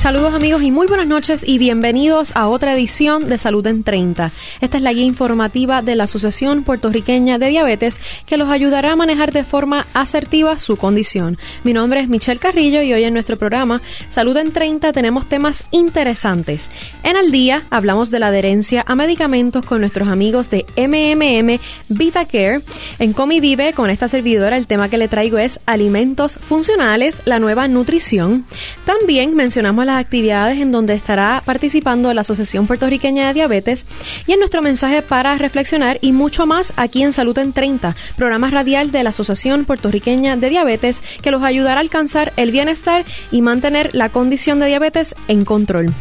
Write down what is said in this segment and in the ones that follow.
Saludos amigos y muy buenas noches y bienvenidos a otra edición de Salud en 30. Esta es la guía informativa de la Asociación Puertorriqueña de Diabetes que los ayudará a manejar de forma asertiva su condición. Mi nombre es Michelle Carrillo y hoy en nuestro programa Salud en 30 tenemos temas interesantes. En el día hablamos de la adherencia a medicamentos con nuestros amigos de MMM VitaCare. En Comi Vive con esta servidora el tema que le traigo es alimentos funcionales, la nueva nutrición. También mencionamos las actividades en donde estará participando la Asociación Puertorriqueña de Diabetes y en nuestro mensaje para reflexionar y mucho más aquí en Salud en 30, programa radial de la Asociación Puertorriqueña de Diabetes que los ayudará a alcanzar el bienestar y mantener la condición de diabetes en control.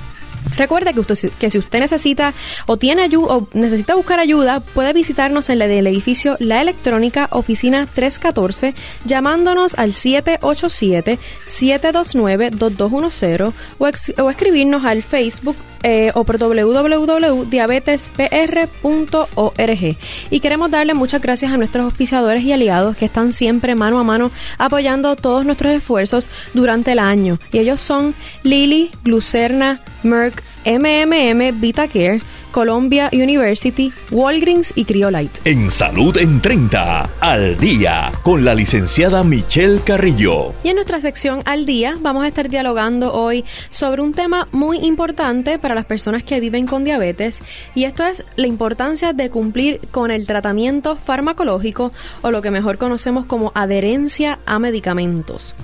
Recuerde que, usted, que si usted necesita o tiene ayuda necesita buscar ayuda, puede visitarnos en el edificio La Electrónica, oficina 314, llamándonos al 787-729-2210 o, o escribirnos al Facebook eh, o por www.diabetespr.org. Y queremos darle muchas gracias a nuestros auspiciadores y aliados que están siempre mano a mano apoyando todos nuestros esfuerzos durante el año. Y ellos son Lili, Glucerna, Merck, MMM, VitaCare, Columbia University, Walgreens y Criolite. En Salud en 30, al día, con la licenciada Michelle Carrillo. Y en nuestra sección al día vamos a estar dialogando hoy sobre un tema muy importante para las personas que viven con diabetes y esto es la importancia de cumplir con el tratamiento farmacológico o lo que mejor conocemos como adherencia a medicamentos.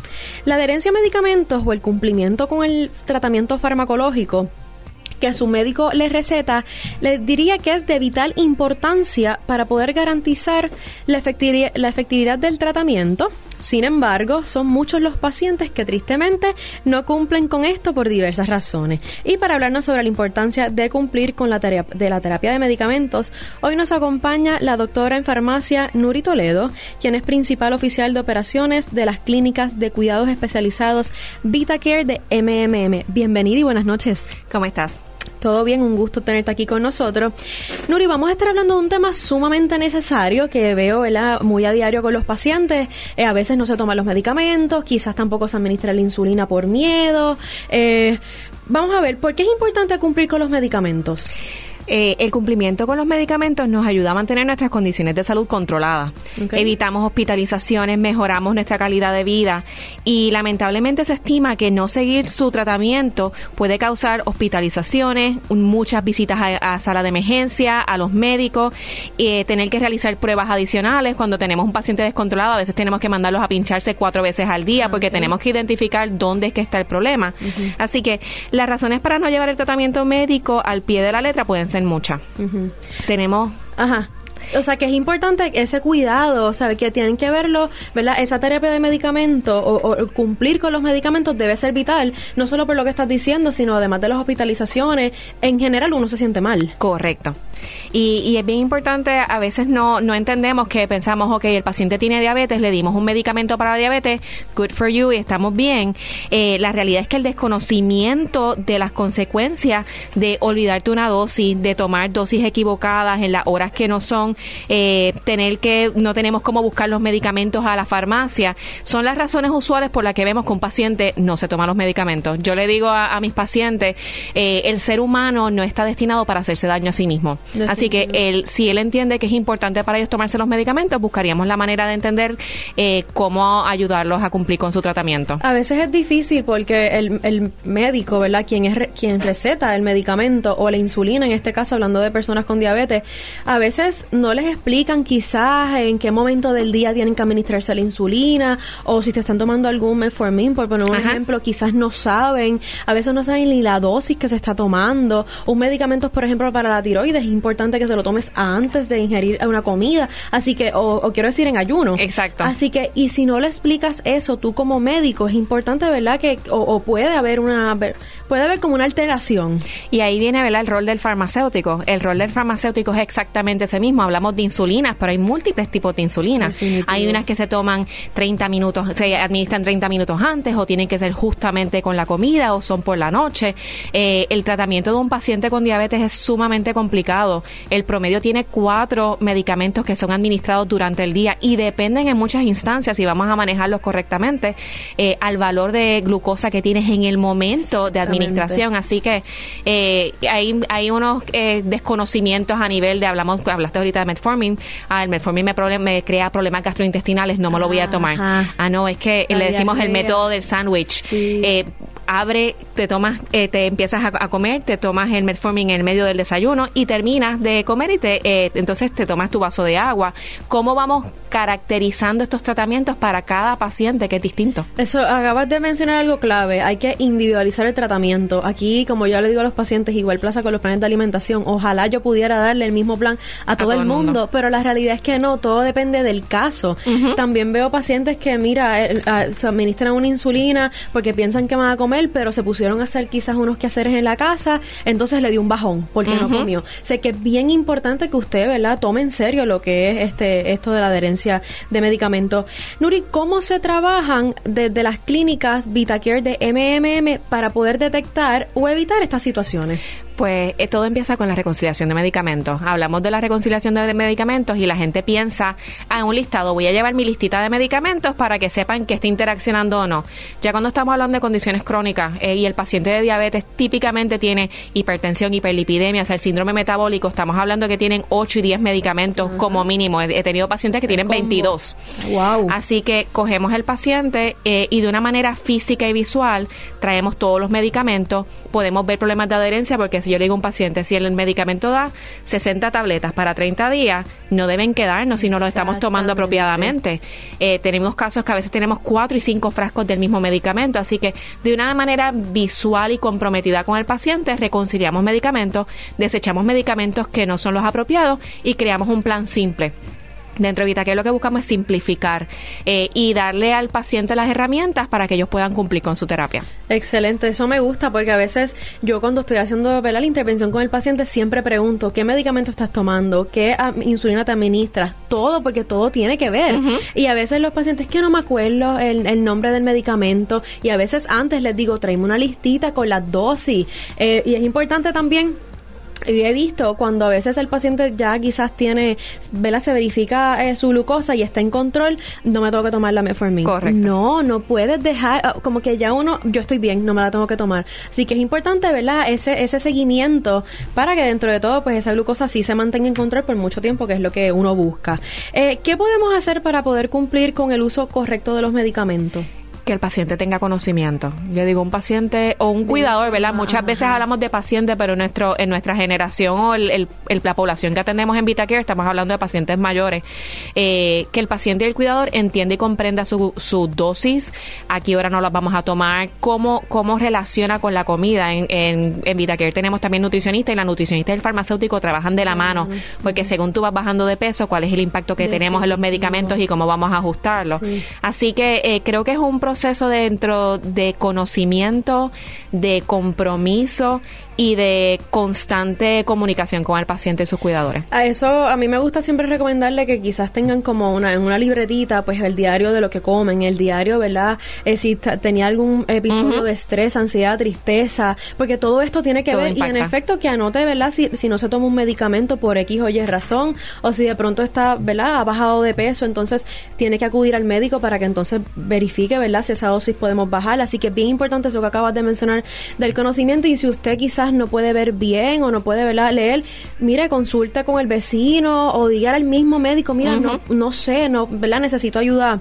La adherencia a medicamentos o el cumplimiento con el tratamiento farmacológico que su médico le receta, le diría que es de vital importancia para poder garantizar la efectividad, la efectividad del tratamiento. Sin embargo, son muchos los pacientes que tristemente no cumplen con esto por diversas razones. Y para hablarnos sobre la importancia de cumplir con la terapia, de la terapia de medicamentos, hoy nos acompaña la doctora en farmacia Nuri Toledo, quien es principal oficial de operaciones de las clínicas de cuidados especializados VitaCare de MMM. Bienvenida y buenas noches. ¿Cómo estás? Todo bien, un gusto tenerte aquí con nosotros. Nuri, vamos a estar hablando de un tema sumamente necesario que veo muy a diario con los pacientes. Eh, a veces no se toman los medicamentos, quizás tampoco se administra la insulina por miedo. Eh, vamos a ver, ¿por qué es importante cumplir con los medicamentos? Eh, el cumplimiento con los medicamentos nos ayuda a mantener nuestras condiciones de salud controladas. Evitamos hospitalizaciones, mejoramos nuestra calidad de vida y lamentablemente se estima que no seguir su tratamiento puede causar hospitalizaciones, muchas visitas a, sala de emergencia, a los médicos, eh, tener que realizar pruebas adicionales. Cuando tenemos un paciente descontrolado, a veces tenemos que mandarlos a pincharse cuatro veces al día porque tenemos que identificar dónde es que está el problema. Así que las razones para no llevar el tratamiento médico al pie de la letra pueden ser mucha. Tenemos... Ajá. O sea, que es importante ese cuidado, ¿sabes? Que tienen que verlo, ¿verdad? Esa terapia de medicamento o, cumplir con los medicamentos debe ser vital, no solo por lo que estás diciendo, sino además de las hospitalizaciones. En general, uno se siente mal. Correcto. Y, es bien importante, a veces no, no entendemos que pensamos, ok, el paciente tiene diabetes, le dimos un medicamento para diabetes, good for you, y estamos bien. Eh, la realidad es que el desconocimiento de las consecuencias de olvidarte una dosis, de tomar dosis equivocadas en las horas que no son, eh, tener que, no tenemos cómo buscar los medicamentos a la farmacia, son las razones usuales por las que vemos que un paciente no se toma los medicamentos. Yo le digo a, mis pacientes, eh, el ser humano no está destinado para hacerse daño a sí mismo. Así que él, si él entiende que es importante para ellos tomarse los medicamentos, buscaríamos la manera de entender eh, cómo ayudarlos a cumplir con su tratamiento. A veces es difícil porque el, el médico, ¿verdad? Quien es quien receta el medicamento o la insulina, en este caso hablando de personas con diabetes, a veces no les explican quizás en qué momento del día tienen que administrarse la insulina o si te están tomando algún metformin, por poner un ejemplo, quizás no saben, a veces no saben ni la dosis que se está tomando. Un medicamento, por ejemplo, para la tiroides importante que se lo tomes antes de ingerir una comida, así que, o, quiero decir en ayuno. Exacto. Así que, y si no le explicas eso, tú como médico, es importante, ¿verdad? Que, o, puede haber una, puede haber como una alteración. Y ahí viene, ¿verdad? El rol del farmacéutico. El rol del farmacéutico es exactamente ese mismo. Hablamos de insulinas, pero hay múltiples tipos de insulinas. Hay unas que se toman 30 minutos, se administran 30 minutos antes, o tienen que ser justamente con la comida, o son por la noche. Eh, el tratamiento de un paciente con diabetes es sumamente complicado. El promedio tiene cuatro medicamentos que son administrados durante el día y dependen en muchas instancias, si vamos a manejarlos correctamente, eh, al valor de glucosa que tienes en el momento de administración. Así que eh, hay, hay unos eh, desconocimientos a nivel de, hablamos hablaste ahorita de metformin, ah, el metformin me, me crea problemas gastrointestinales, no me lo voy a tomar. Ah, no, es que le decimos el método del sándwich. Eh, abre, te tomas, eh, te empiezas a, comer, te tomas el metformin en el medio del desayuno y terminas de comer y te, eh, entonces te tomas tu vaso de agua. ¿Cómo vamos caracterizando estos tratamientos para cada paciente que es distinto? Eso, acabas de mencionar algo clave, hay que individualizar el tratamiento. Aquí, como yo le digo a los pacientes, igual plaza con los planes de alimentación, ojalá yo pudiera darle el mismo plan a todo, el mundo, pero la realidad es que no, todo depende del caso. También veo pacientes que, mira, se administran una insulina porque piensan que van a comer pero se pusieron a hacer quizás unos quehaceres en la casa, entonces le dio un bajón porque no comió. Sé que es bien importante que usted, ¿verdad?, tome en serio lo que es este esto de la adherencia de medicamentos. Nuri, ¿cómo se trabajan desde las clínicas VitaCare de MMM para poder detectar o evitar estas situaciones? Pues eh, todo empieza con la reconciliación de medicamentos. Hablamos de la reconciliación de medicamentos y la gente piensa, ah, en un listado, voy a llevar mi listita de medicamentos para que sepan que está interaccionando o no. Ya cuando estamos hablando de condiciones crónicas eh, y el paciente de diabetes típicamente tiene hipertensión, hiperlipidemia, o sea, el síndrome metabólico, estamos hablando que tienen 8 y 10 medicamentos como mínimo. He, tenido pacientes que tienen 22. Wow. Así que cogemos el paciente eh, y de una manera física y visual traemos todos los medicamentos, podemos ver problemas de adherencia porque si yo le digo a un paciente, si el medicamento da 60 tabletas para 30 días, no deben quedarnos si no lo estamos tomando apropiadamente. Eh, tenemos casos que a veces tenemos cuatro y cinco frascos del mismo medicamento, así que de una manera visual y comprometida con el paciente, reconciliamos medicamentos, desechamos medicamentos que no son los apropiados y creamos un plan simple. Dentro de VitaCare lo que buscamos es simplificar eh, y darle al paciente las herramientas para que ellos puedan cumplir con su terapia. Excelente, eso me gusta porque a veces yo cuando estoy haciendo la intervención con el paciente siempre pregunto qué medicamento estás tomando, qué ah, insulina te administras, todo porque todo tiene que ver. Y a veces los pacientes que no me acuerdo el, nombre del medicamento y a veces antes les digo tráeme una listita con las dosis. Eh, y es importante también y he visto cuando a veces el paciente ya quizás tiene, vela se verifica eh, su glucosa y está en control, no me tengo que tomar la metformin. Correcto. No, no puedes dejar, ah, como que ya uno, yo estoy bien, no me la tengo que tomar. Así que es importante, ¿verdad? Ese, ese seguimiento para que dentro de todo, pues esa glucosa sí se mantenga en control por mucho tiempo, que es lo que uno busca. Eh, ¿Qué podemos hacer para poder cumplir con el uso correcto de los medicamentos? Que el paciente tenga conocimiento. Yo digo, un paciente o un cuidador, ¿verdad? Muchas veces hablamos de pacientes, pero en, nuestro, en nuestra generación o el, la población que atendemos en VitaCare, estamos hablando de pacientes mayores, eh, que el paciente y el cuidador entiende y comprenda su, su dosis, a qué hora no las vamos a tomar, cómo, cómo relaciona con la comida. En, en, en VitaCare tenemos también nutricionista y la nutricionista y el farmacéutico trabajan de la mano, porque según tú vas bajando de peso, cuál es el impacto que tenemos en los medicamentos y cómo vamos a ajustarlo. Así que eh, creo que es un proceso proceso dentro de conocimiento, de compromiso y de constante comunicación con el paciente y sus cuidadores. A eso a mí me gusta siempre recomendarle que quizás tengan como una en una libretita pues el diario de lo que comen, el diario, ¿verdad? Eh, si tenía algún episodio de estrés, ansiedad, tristeza, porque todo esto tiene que ver y en efecto que anote, ¿verdad? Si, si no se toma un medicamento por X o Y razón o si de pronto está, ¿verdad? Ha bajado de peso, entonces tiene que acudir al médico para que entonces verifique, ¿verdad? Si esa dosis podemos bajar. Así que es bien importante eso que acabas de mencionar del conocimiento y si usted quizás no puede ver bien o no puede leer, mire, consulte con el vecino o diga al mismo médico, mira, no, no sé, no, ¿verdad? Necesito ayuda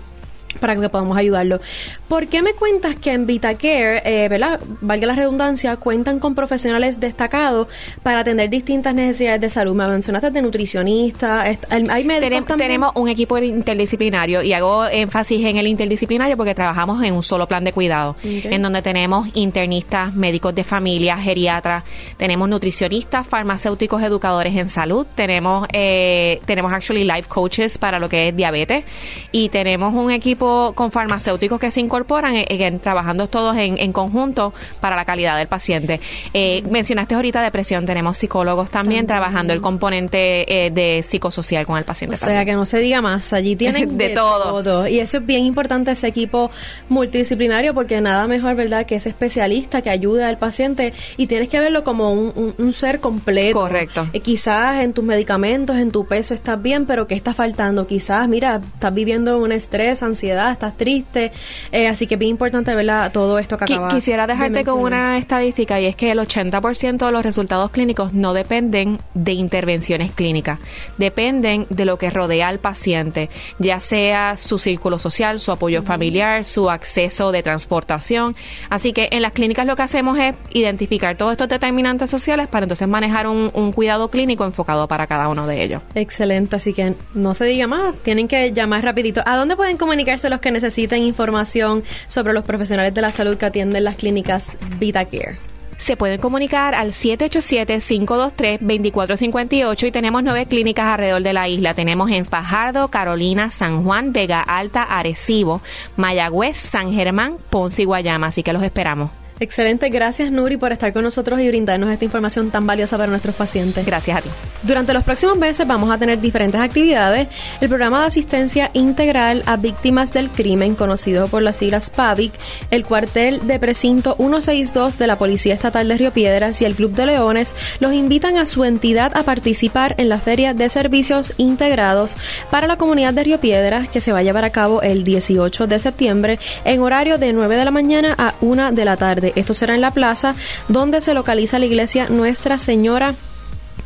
para que podamos ayudarlo. ¿Por qué me cuentas que en VitaCare, eh, ¿verdad? Valga la redundancia, cuentan con profesionales destacados para atender distintas necesidades de salud? Me mencionaste de nutricionista, hay médicos también? Tenemos un equipo interdisciplinario y hago énfasis en el interdisciplinario porque trabajamos en un solo plan de cuidado, en donde tenemos internistas, médicos de familia, geriatras, tenemos nutricionistas, farmacéuticos, educadores en salud, tenemos eh, tenemos actually life coaches para lo que es diabetes y tenemos un equipo con farmacéuticos que se incorporan eh, trabajando todos en, conjunto para la calidad del paciente. Eh, mencionaste ahorita depresión, tenemos psicólogos también, trabajando el componente eh, de psicosocial con el paciente. O sea, que no se diga más, allí tienen de, todo. Y eso es bien importante, ese equipo multidisciplinario, porque nada mejor, ¿verdad?, que ese especialista que ayuda al paciente y tienes que verlo como un, ser completo. Correcto. quizás en tus medicamentos, en tu peso estás bien, pero ¿qué está faltando? Quizás, mira, estás viviendo un estrés, ansiedad estás triste. Eh, así que es bien importante ver todo esto que acaba Quisiera dejarte con una estadística y es que el 80% de los resultados clínicos no dependen de intervenciones clínicas, dependen de lo que rodea al paciente, ya sea su círculo social, su apoyo familiar, su acceso de transportación. Así que en las clínicas lo que hacemos es identificar todos estos determinantes sociales para entonces manejar un, un cuidado clínico enfocado para cada uno de ellos. Excelente, así que no se diga más, tienen que llamar rapidito. ¿A dónde pueden comunicarse los que necesiten información sobre los profesionales de la salud que atienden las clínicas VitaCare se pueden comunicar al 787-523-2458 y tenemos nueve clínicas alrededor de la isla. Tenemos en Fajardo, Carolina, San Juan, Vega Alta, Arecibo, Mayagüez, San Germán, Ponce y Guayama. Así que los esperamos. Excelente, gracias Nuri por estar con nosotros y brindarnos esta información tan valiosa para nuestros pacientes. Gracias a ti. Durante los próximos meses vamos a tener diferentes actividades. El programa de asistencia integral a víctimas del crimen, conocido por las siglas PAVIC, el cuartel de precinto 162 de la Policía Estatal de Río Piedras y el Club de Leones los invitan a su entidad a participar en la Feria de Servicios Integrados para la comunidad de Río Piedras que se va a llevar a cabo el 18 de septiembre en horario de 9 de la mañana a 1 de la tarde. Esto será en la plaza donde se localiza la iglesia Nuestra Señora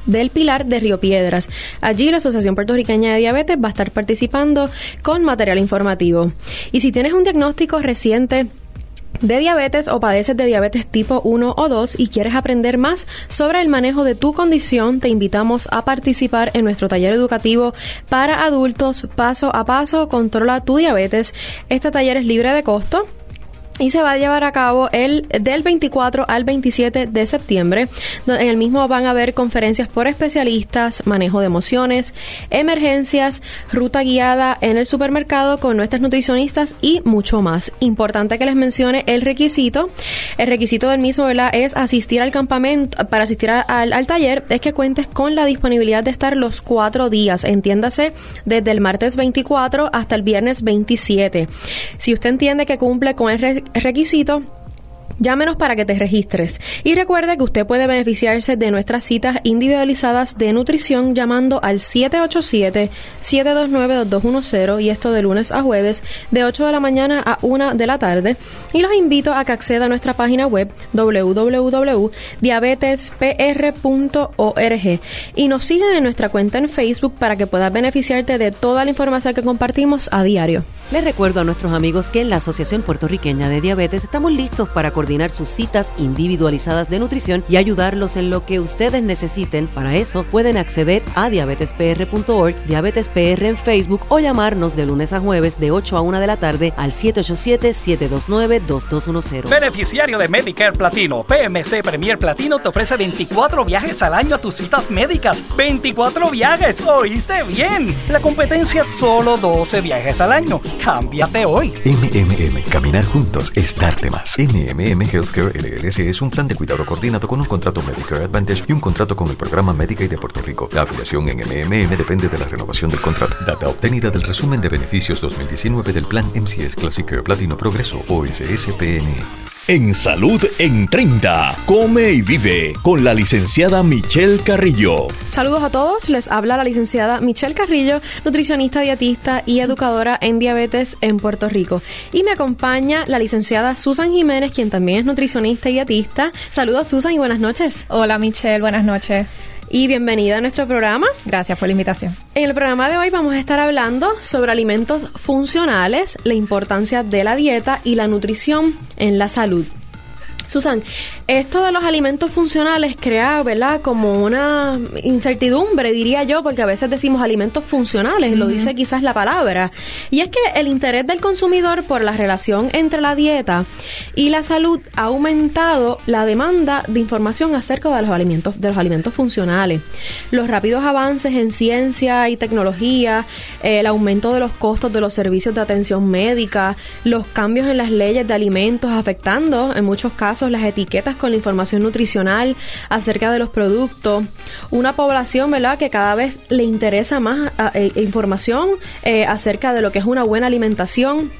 del Pilar de Río Piedras. Allí la Asociación Puertorriqueña de Diabetes va a estar participando con material informativo. Y si tienes un diagnóstico reciente de diabetes o padeces de diabetes tipo 1 o 2 y quieres aprender más sobre el manejo de tu condición, te invitamos a participar en nuestro taller educativo para adultos paso a paso, controla tu diabetes. Este taller es libre de costo y se va a llevar a cabo el del 24 al 27 de septiembre. En el mismo van a haber conferencias por especialistas, manejo de emociones, emergencias, ruta guiada en el supermercado con nuestras nutricionistas y mucho más. Importante que les mencione el requisito. El requisito del mismo es asistir al campamento, para asistir al, al taller es que cuentes con la disponibilidad de estar los cuatro días, entiéndase desde el martes 24 hasta el viernes 27. Si usted entiende que cumple con el requisito Llámenos para que te registres. Y recuerde que usted puede beneficiarse de nuestras citas individualizadas de nutrición llamando al 787-729-2210 y esto de lunes a jueves de 8 de la mañana a 1 de la tarde. Y los invito a que acceda a nuestra página web www.diabetespr.org y nos sigan en nuestra cuenta en Facebook para que puedas beneficiarte de toda la información que compartimos a diario. Les recuerdo a nuestros amigos que en la Asociación Puertorriqueña de Diabetes estamos listos para coordinar sus citas individualizadas de nutrición y ayudarlos en lo que ustedes necesiten. Para eso pueden acceder a diabetespr.org, diabetespr en Facebook o llamarnos de lunes a jueves de 8 a 1 de la tarde al 787-729-2210. Beneficiario de Medicare Platino, PMC Premier Platino te ofrece 24 viajes al año a tus citas médicas. ¡24 viajes! ¿Oíste bien? La competencia solo 12 viajes al año. Cámbiate hoy. MMM, caminar juntos es darte más. MMM Healthcare LLC es un plan de cuidado coordinado con un contrato Medicare Advantage y un contrato con el programa Medicaid de Puerto Rico. La afiliación en MMM depende de la renovación del contrato. Data obtenida del resumen de beneficios 2019 del plan MCS Classic Care Platino Progreso o SSPN. En Salud en 30, come y vive con la licenciada Michelle Carrillo. Saludos a todos, les habla la licenciada Michelle Carrillo, nutricionista, dietista y educadora en diabetes en Puerto Rico. Y me acompaña la licenciada Susan Jiménez, quien también es nutricionista y dietista. Saludos Susan y buenas noches. Hola Michelle, buenas noches. Y bienvenida a nuestro programa. Gracias por la invitación. En el programa de hoy vamos a estar hablando sobre alimentos funcionales, la importancia de la dieta y la nutrición en la salud. Susan, esto de los alimentos funcionales crea, ¿verdad? Como una incertidumbre, diría yo, porque a veces decimos alimentos funcionales, lo dice quizás la palabra. Y es que el interés del consumidor por la relación entre la dieta y la salud ha aumentado la demanda de información acerca de los alimentos, de los alimentos funcionales. Los rápidos avances en ciencia y tecnología, el aumento de los costos de los servicios de atención médica, los cambios en las leyes de alimentos afectando en muchos casos las etiquetas con la información nutricional acerca de los productos, una población, ¿verdad?, que cada vez le interesa más eh, información eh, acerca de lo que es una buena alimentación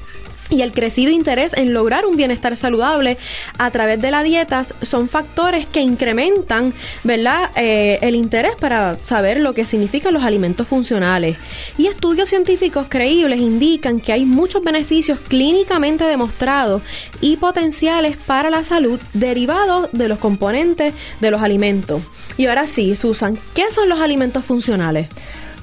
y el crecido interés en lograr un bienestar saludable a través de la dieta son factores que incrementan, ¿verdad?, eh, el interés para saber lo que significan los alimentos funcionales. Y estudios científicos creíbles indican que hay muchos beneficios clínicamente demostrados y potenciales para la salud derivados de los componentes de los alimentos. Y ahora sí, Susan, ¿qué son los alimentos funcionales?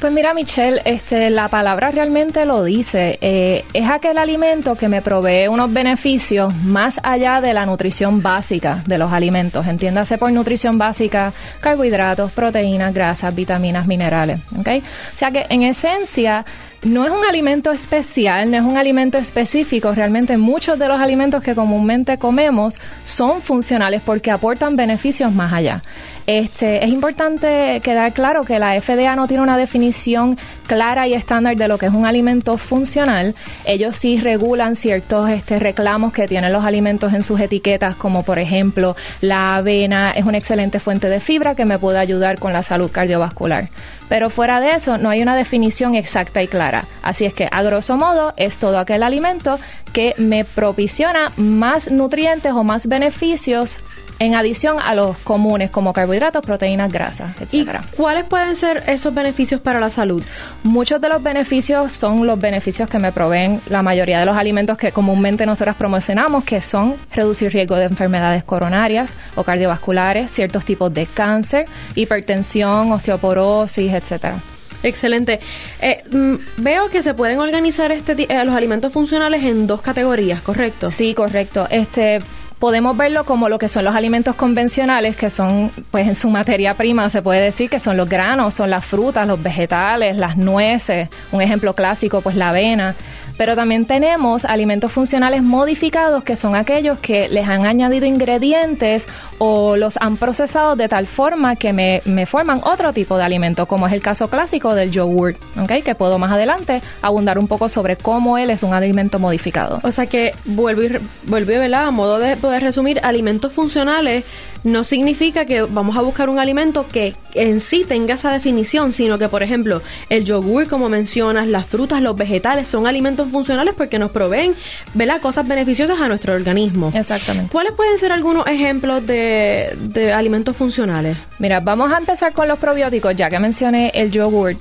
Pues mira, Michelle, este, la palabra realmente lo dice. Eh, es aquel alimento que me provee unos beneficios más allá de la nutrición básica de los alimentos. Entiéndase por nutrición básica, carbohidratos, proteínas, grasas, vitaminas, minerales. ¿okay? O sea que en esencia no es un alimento especial, no es un alimento específico. Realmente muchos de los alimentos que comúnmente comemos son funcionales porque aportan beneficios más allá. Este, es importante quedar claro que la FDA no tiene una definición clara y estándar de lo que es un alimento funcional. Ellos sí regulan ciertos este, reclamos que tienen los alimentos en sus etiquetas, como por ejemplo la avena es una excelente fuente de fibra que me puede ayudar con la salud cardiovascular. Pero fuera de eso, no hay una definición exacta y clara. Así es que, a grosso modo, es todo aquel alimento que me propiciona más nutrientes o más beneficios en adición a los comunes como carbohidratos, proteínas, grasas, etcétera. ¿Y cuáles pueden ser esos beneficios para la salud? Muchos de los beneficios son los beneficios que me proveen la mayoría de los alimentos que comúnmente nosotras promocionamos, que son reducir riesgo de enfermedades coronarias o cardiovasculares, ciertos tipos de cáncer, hipertensión, osteoporosis, etcétera. Excelente. Eh, mm, veo que se pueden organizar este, eh, los alimentos funcionales en dos categorías, ¿correcto? Sí, correcto. Este, podemos verlo como lo que son los alimentos convencionales, que son, pues en su materia prima se puede decir que son los granos, son las frutas, los vegetales, las nueces, un ejemplo clásico, pues la avena. Pero también tenemos alimentos funcionales modificados, que son aquellos que les han añadido ingredientes o los han procesado de tal forma que me, forman otro tipo de alimento, como es el caso clásico del yogurt, ¿okay? que puedo más adelante abundar un poco sobre cómo él es un alimento modificado. O sea que vuelvo y, vuelvo, ¿verdad? A modo de poder resumir, alimentos funcionales no significa que vamos a buscar un alimento que en sí tenga esa definición, sino que, por ejemplo, el yogur, como mencionas, las frutas, los vegetales, son alimentos funcionales porque nos proveen, ¿verdad?, cosas beneficiosas a nuestro organismo. Exactamente. ¿Cuáles pueden ser algunos ejemplos de, de alimentos funcionales? Mira, vamos a empezar con los probióticos, ya que mencioné el yogur.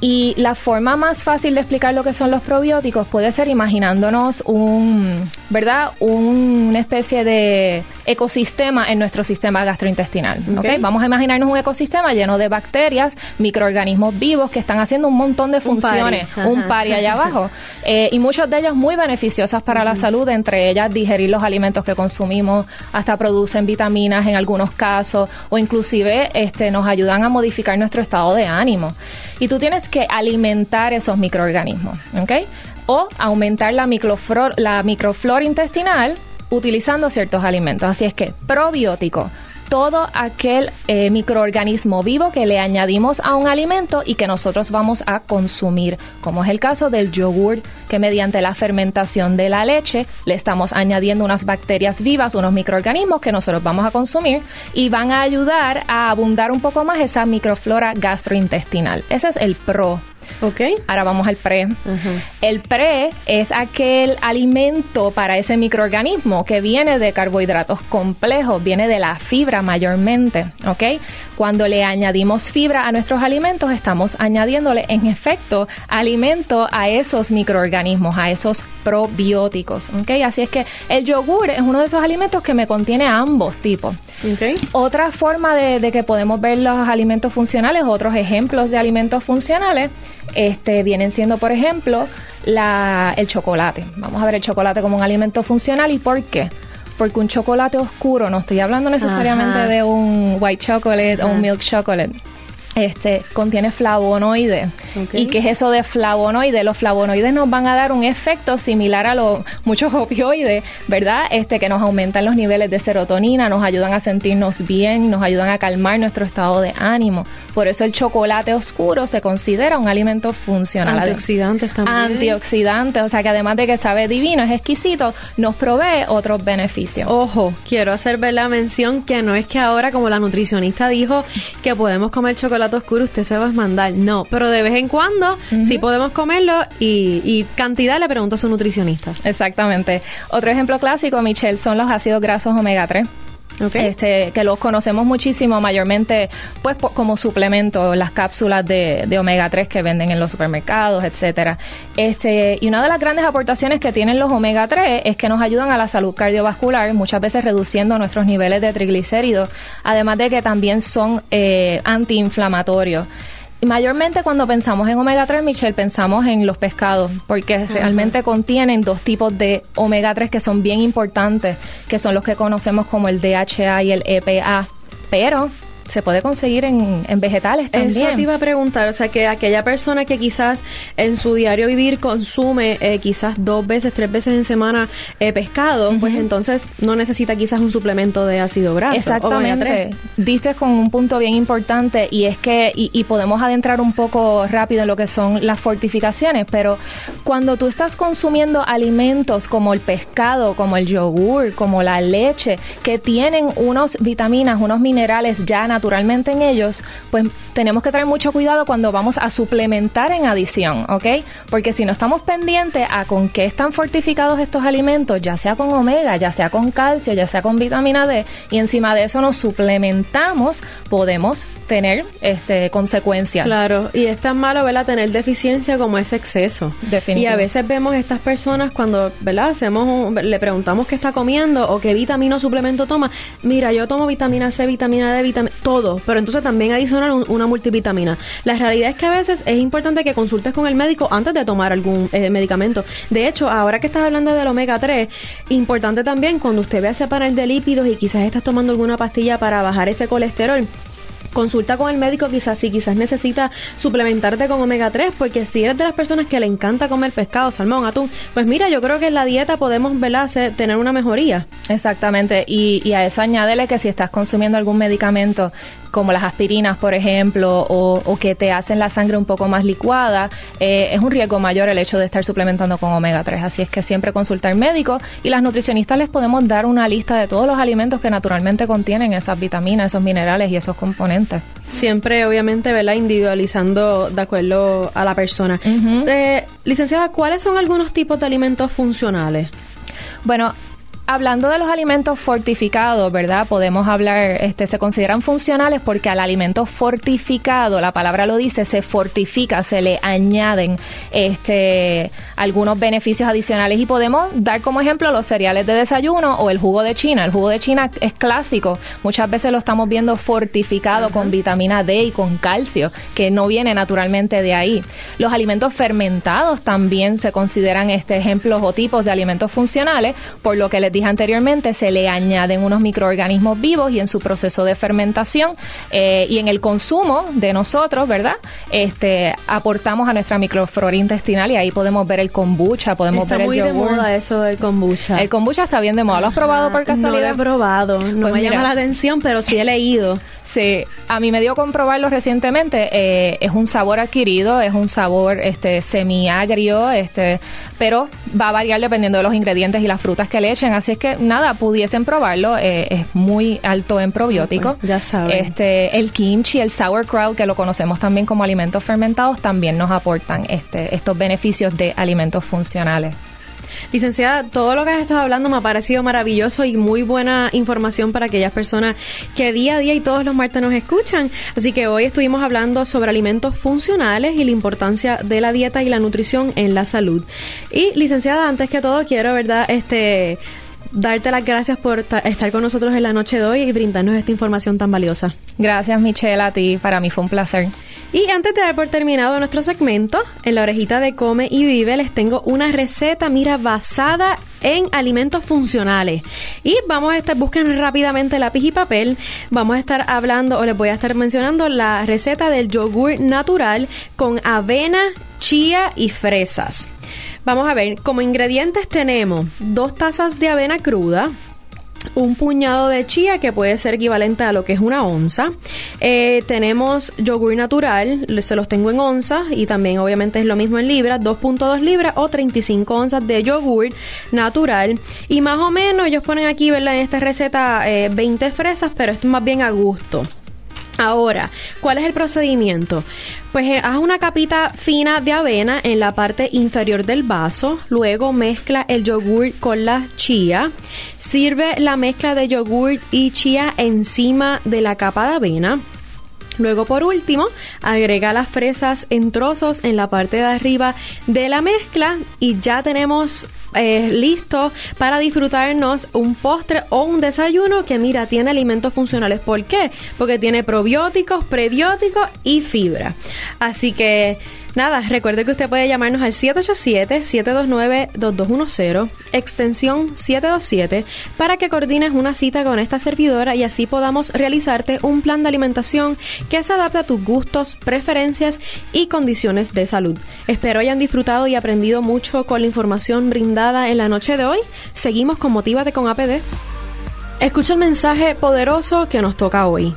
Y la forma más fácil de explicar lo que son los probióticos puede ser imaginándonos un, ¿verdad? Una especie de ecosistema en nuestro sistema gastrointestinal. Okay. Vamos a imaginarnos un ecosistema lleno de bacterias, microorganismos vivos que están haciendo un montón de funciones, un pari, allá abajo, eh, y muchas de ellas muy beneficiosas para la salud, entre ellas digerir los alimentos que consumimos, hasta producen vitaminas en algunos casos, o inclusive este, nos ayudan a modificar nuestro estado de ánimo. Y tú tienes que alimentar esos microorganismos, ¿ok? O aumentar la, microflora, la microflora intestinal utilizando ciertos alimentos. Así es que probiótico, todo aquel eh, microorganismo vivo que le añadimos a un alimento y que nosotros vamos a consumir, como es el caso del yogur, que mediante la fermentación de la leche le estamos añadiendo unas bacterias vivas, unos microorganismos que nosotros vamos a consumir y van a ayudar a abundar un poco más esa microflora gastrointestinal. Ese es el pro Ok. Ahora vamos al pre. El pre es aquel alimento para ese microorganismo que viene de carbohidratos complejos, viene de la fibra mayormente, ¿ok? Cuando le añadimos fibra a nuestros alimentos, estamos añadiéndole en efecto alimento a esos microorganismos, a esos probióticos. Así es que el yogur es uno de esos alimentos que me contiene ambos tipos. Okay. Otra forma de, de que podemos ver los alimentos funcionales, otros ejemplos de alimentos funcionales, este, vienen siendo, por ejemplo, la, el chocolate. Vamos a ver el chocolate como un alimento funcional y por qué. Porque un chocolate oscuro, no estoy hablando necesariamente Ajá. de un white chocolate o un milk chocolate. Este contiene flavonoides. ¿Y qué es eso de flavonoides? Los flavonoides nos van a dar un efecto similar a los muchos opioides, ¿verdad? Este que nos aumentan los niveles de serotonina, nos ayudan a sentirnos bien, nos ayudan a calmar nuestro estado de ánimo. Por eso el chocolate oscuro se considera un alimento funcional. Antioxidantes también. Antioxidantes, o sea que además de que sabe divino, es exquisito, nos provee otros beneficios. Ojo, quiero hacer ver la mención que no es que ahora, como la nutricionista dijo, que podemos comer chocolate oscuro, usted se va a mandar. No, pero de vez en cuando sí podemos comerlo y, y cantidad le pregunto a su nutricionista. Exactamente. Otro ejemplo clásico, Michelle, son los ácidos grasos omega 3. Este, que los conocemos muchísimo, mayormente pues como suplemento, las cápsulas de, de omega 3 que venden en los supermercados, etcétera. Este, y una de las grandes aportaciones que tienen los omega 3 es que nos ayudan a la salud cardiovascular, muchas veces reduciendo nuestros niveles de triglicéridos, además de que también son eh, antiinflamatorios. Y mayormente cuando pensamos en omega 3, Michelle, pensamos en los pescados, porque realmente contienen dos tipos de omega 3 que son bien importantes, que son los que conocemos como el DHA y el EPA. Pero se puede conseguir en, en vegetales también. Eso te iba a preguntar, o sea, que aquella persona que quizás en su diario vivir consume eh, quizás dos veces, tres veces en semana eh, pescado, pues entonces no necesita quizás un suplemento de ácido graso. Exactamente. 3. Diste con un punto bien importante y es que, y, y podemos adentrar un poco rápido en lo que son las fortificaciones, pero cuando tú estás consumiendo alimentos como el pescado, como el yogur, como la leche, que tienen unos vitaminas, unos minerales ya naturalmente en ellos, pues tenemos que tener mucho cuidado cuando vamos a suplementar en adición, ¿ok? Porque si no estamos pendientes a con qué están fortificados estos alimentos, ya sea con omega, ya sea con calcio, ya sea con vitamina D, y encima de eso nos suplementamos, podemos tener este consecuencias. Claro, y es tan malo, ¿verdad? Tener deficiencia como ese exceso. Definitivo. Y a veces vemos estas personas cuando, ¿verdad? Hacemos un- le preguntamos qué está comiendo o qué vitamina o suplemento toma. Mira, yo tomo vitamina C, vitamina D, vitamina todo, pero entonces también adicional un- una multivitamina. La realidad es que a veces es importante que consultes con el médico antes de tomar algún eh, medicamento. De hecho, ahora que estás hablando del omega 3, importante también cuando usted vea ese panel de lípidos y quizás estás tomando alguna pastilla para bajar ese colesterol, consulta con el médico quizás si quizás necesita suplementarte con omega 3 porque si eres de las personas que le encanta comer pescado, salmón, atún, pues mira, yo creo que en la dieta podemos ¿verdad? tener una mejoría. Exactamente, y, a eso añádele que si estás consumiendo algún medicamento como las aspirinas, por ejemplo, o, o que te hacen la sangre un poco más licuada, eh, es un riesgo mayor el hecho de estar suplementando con omega 3. Así es que siempre consultar médico y las nutricionistas les podemos dar una lista de todos los alimentos que naturalmente contienen esas vitaminas, esos minerales y esos componentes. Siempre, obviamente, ¿verdad? Individualizando de acuerdo a la persona. Eh, licenciada, ¿cuáles son algunos tipos de alimentos funcionales? Bueno, hablando de los alimentos fortificados, ¿verdad? Podemos hablar, este, se consideran funcionales porque al alimento fortificado, la palabra lo dice, se fortifica, se le añaden este, algunos beneficios adicionales y podemos dar como ejemplo los cereales de desayuno o el jugo de China. El jugo de China es clásico, muchas veces lo estamos viendo fortificado con vitamina D y con calcio, que no viene naturalmente de ahí. Los alimentos fermentados también se consideran este ejemplos o tipos de alimentos funcionales, por lo que les dije anteriormente, se le añaden unos microorganismos vivos y en su proceso de fermentación eh, y en el consumo de nosotros, ¿verdad? Este aportamos a nuestra microflora intestinal y ahí podemos ver el kombucha, podemos Está ver el muy de moda eso del kombucha. El kombucha está bien de moda. ¿Lo has probado por Ajá, No lo casualidad? he probado, no Pues me mira. llama la atención, pero sí he leído. Sí, a mí me dio comprobarlo recientemente. eh, es un sabor adquirido, es un sabor este semi-agrio, este, pero va a variar dependiendo de los ingredientes y las frutas que le echen. Así es que nada, pudiesen probarlo. eh, es muy alto en probióticos. Ya saben. Este, el kimchi, el sauerkraut, que lo conocemos también como alimentos fermentados, también nos aportan este, estos beneficios de alimentos funcionales. Licenciada, todo lo que has estado hablando me ha parecido maravilloso y muy buena información para aquellas personas que día a día y todos los martes nos escuchan. Así que hoy estuvimos hablando sobre alimentos funcionales y la importancia de la dieta y la nutrición en la salud. Y licenciada, antes que todo quiero, ¿verdad? Este darte las gracias por estar con nosotros en la noche de hoy y brindarnos esta información tan valiosa. Gracias, Michelle, a ti. Para mí fue un placer. Y antes de dar por terminado nuestro segmento, en la orejita de Come y Vive les tengo una receta, mira, basada en alimentos funcionales. Y vamos a estar, busquen rápidamente lápiz y papel. Vamos a estar hablando, o les voy a estar mencionando la receta del yogur natural con avena, chía y fresas. Vamos a ver, como ingredientes tenemos dos tazas de avena cruda, un puñado de chía que puede ser equivalente a lo que es una onza. Eh, tenemos yogur natural, se los tengo en onzas y también obviamente es lo mismo en libras, 2.2 libras o 35 onzas de yogur natural. Y más o menos ellos ponen aquí, ¿verdad? En esta receta 20 eh, fresas, pero esto es más bien a gusto. Ahora, ¿cuál es el procedimiento? Pues eh, haz una capita fina de avena en la parte inferior del vaso, luego mezcla el yogur con la chía, sirve la mezcla de yogur y chía encima de la capa de avena. Luego, por último, agrega las fresas en trozos en la parte de arriba de la mezcla y ya tenemos eh, listo para disfrutarnos un postre o un desayuno que mira, tiene alimentos funcionales. ¿Por qué? Porque tiene probióticos, prebióticos y fibra. Así que Nada, recuerde que usted puede llamarnos al 787-729-2210, extensión 727, para que coordines una cita con esta servidora y así podamos realizarte un plan de alimentación que se adapte a tus gustos, preferencias y condiciones de salud. Espero hayan disfrutado y aprendido mucho con la información brindada en la noche de hoy. Seguimos con Motívate con APD. Escucha el mensaje poderoso que nos toca hoy.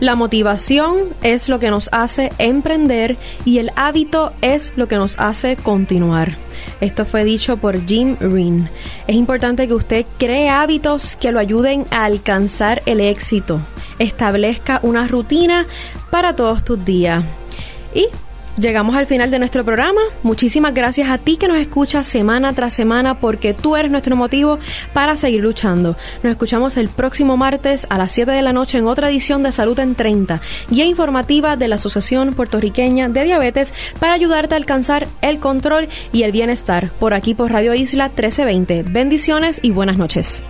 La motivación es lo que nos hace emprender y el hábito es lo que nos hace continuar. Esto fue dicho por Jim Rin. Es importante que usted cree hábitos que lo ayuden a alcanzar el éxito. Establezca una rutina para todos tus días. Y Llegamos al final de nuestro programa. Muchísimas gracias a ti que nos escuchas semana tras semana porque tú eres nuestro motivo para seguir luchando. Nos escuchamos el próximo martes a las 7 de la noche en otra edición de Salud en 30, guía informativa de la Asociación Puertorriqueña de Diabetes para ayudarte a alcanzar el control y el bienestar por aquí por Radio Isla 1320. Bendiciones y buenas noches.